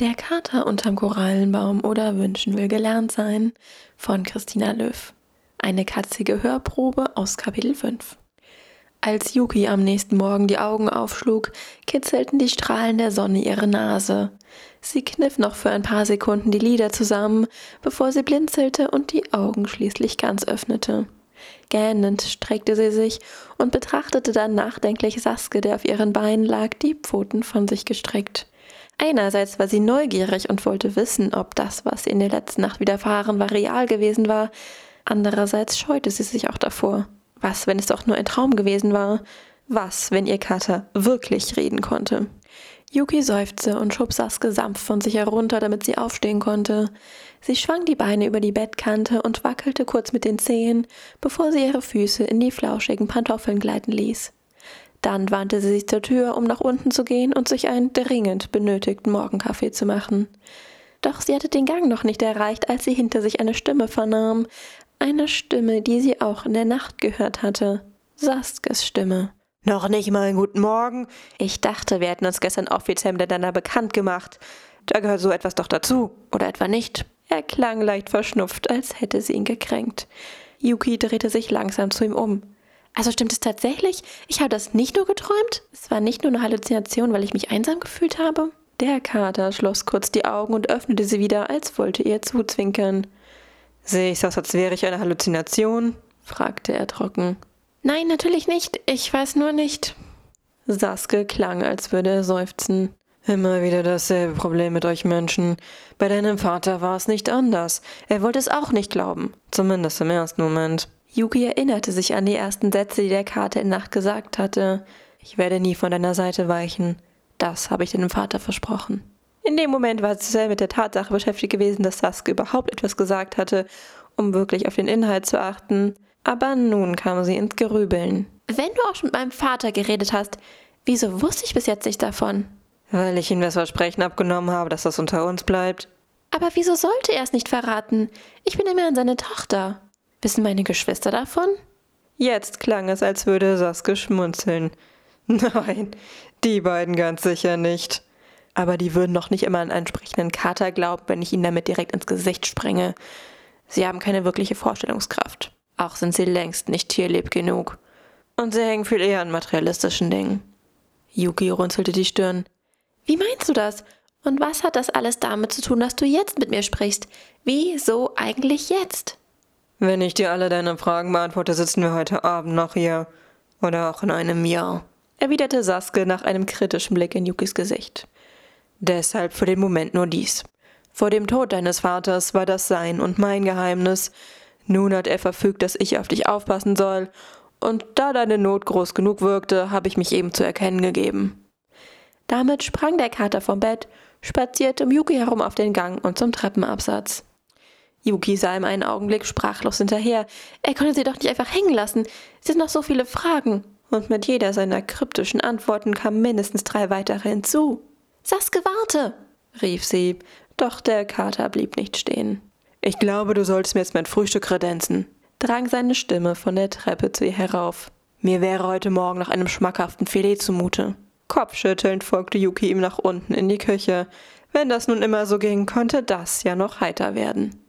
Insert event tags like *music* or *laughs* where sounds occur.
Der Kater unterm Korallenbaum oder Wünschen will gelernt sein von Christina Löw. Eine katzige Hörprobe aus Kapitel 5. Als Yuki am nächsten Morgen die Augen aufschlug, kitzelten die Strahlen der Sonne ihre Nase. Sie kniff noch für ein paar Sekunden die Lider zusammen, bevor sie blinzelte und die Augen schließlich ganz öffnete. Gähnend streckte sie sich und betrachtete dann nachdenklich Saske, der auf ihren Beinen lag, die Pfoten von sich gestreckt. Einerseits war sie neugierig und wollte wissen, ob das, was ihr in der letzten Nacht widerfahren war, real gewesen war. Andererseits scheute sie sich auch davor. Was, wenn es doch nur ein Traum gewesen war? Was, wenn ihr Kater wirklich reden konnte? Yuki seufzte und schob Saske sanft von sich herunter, damit sie aufstehen konnte. Sie schwang die Beine über die Bettkante und wackelte kurz mit den Zehen, bevor sie ihre Füße in die flauschigen Pantoffeln gleiten ließ. Dann wandte sie sich zur Tür, um nach unten zu gehen und sich einen dringend benötigten Morgenkaffee zu machen. Doch sie hatte den Gang noch nicht erreicht, als sie hinter sich eine Stimme vernahm. Eine Stimme, die sie auch in der Nacht gehört hatte. Saskes Stimme. Noch nicht mal einen guten Morgen. Ich dachte, wir hätten uns gestern offiziell miteinander bekannt gemacht. Da gehört so etwas doch dazu. Oder etwa nicht. Er klang leicht verschnupft, als hätte sie ihn gekränkt. Yuki drehte sich langsam zu ihm um. Also stimmt es tatsächlich? Ich habe das nicht nur geträumt? Es war nicht nur eine Halluzination, weil ich mich einsam gefühlt habe? Der Kater schloss kurz die Augen und öffnete sie wieder, als wollte ihr zuzwinkern. Sehe ich aus, als wäre ich eine Halluzination? fragte er trocken. Nein, natürlich nicht. Ich weiß nur nicht. Saske klang, als würde er seufzen. Immer wieder dasselbe Problem mit euch Menschen. Bei deinem Vater war es nicht anders. Er wollte es auch nicht glauben. Zumindest im ersten Moment. Yuki erinnerte sich an die ersten Sätze, die der Kater in Nacht gesagt hatte. Ich werde nie von deiner Seite weichen. Das habe ich deinem Vater versprochen. In dem Moment war sie sehr mit der Tatsache beschäftigt gewesen, dass Sasuke überhaupt etwas gesagt hatte, um wirklich auf den Inhalt zu achten. Aber nun kam sie ins Gerübeln. Wenn du auch schon mit meinem Vater geredet hast, wieso wusste ich bis jetzt nicht davon? Weil ich ihm das Versprechen abgenommen habe, dass das unter uns bleibt. Aber wieso sollte er es nicht verraten? Ich bin immerhin seine Tochter. Wissen meine Geschwister davon? Jetzt klang es, als würde Saske schmunzeln. *laughs* Nein, die beiden ganz sicher nicht. Aber die würden doch nicht immer an einen entsprechenden Kater glauben, wenn ich ihnen damit direkt ins Gesicht sprenge. Sie haben keine wirkliche Vorstellungskraft. Auch sind sie längst nicht tierlieb genug. Und sie hängen viel eher an materialistischen Dingen. Yuki runzelte die Stirn. Wie meinst du das? Und was hat das alles damit zu tun, dass du jetzt mit mir sprichst? Wieso eigentlich jetzt? Wenn ich dir alle deine Fragen beantworte, sitzen wir heute Abend noch hier. Oder auch in einem Jahr, erwiderte Saske nach einem kritischen Blick in Yukis Gesicht. Deshalb für den Moment nur dies. Vor dem Tod deines Vaters war das sein und mein Geheimnis. Nun hat er verfügt, dass ich auf dich aufpassen soll, und da deine Not groß genug wirkte, habe ich mich eben zu erkennen gegeben. Damit sprang der Kater vom Bett, spazierte um Yuki herum auf den Gang und zum Treppenabsatz. Yuki sah ihm einen Augenblick sprachlos hinterher. Er konnte sie doch nicht einfach hängen lassen. Es sind noch so viele Fragen. Und mit jeder seiner kryptischen Antworten kamen mindestens drei weitere hinzu. Saske, warte! rief sie, doch der Kater blieb nicht stehen. Ich glaube, du solltest mir jetzt mein Frühstück kredenzen, drang seine Stimme von der Treppe zu ihr herauf. Mir wäre heute Morgen nach einem schmackhaften Filet zumute. Kopfschüttelnd folgte Yuki ihm nach unten in die Küche. Wenn das nun immer so ging, konnte das ja noch heiter werden.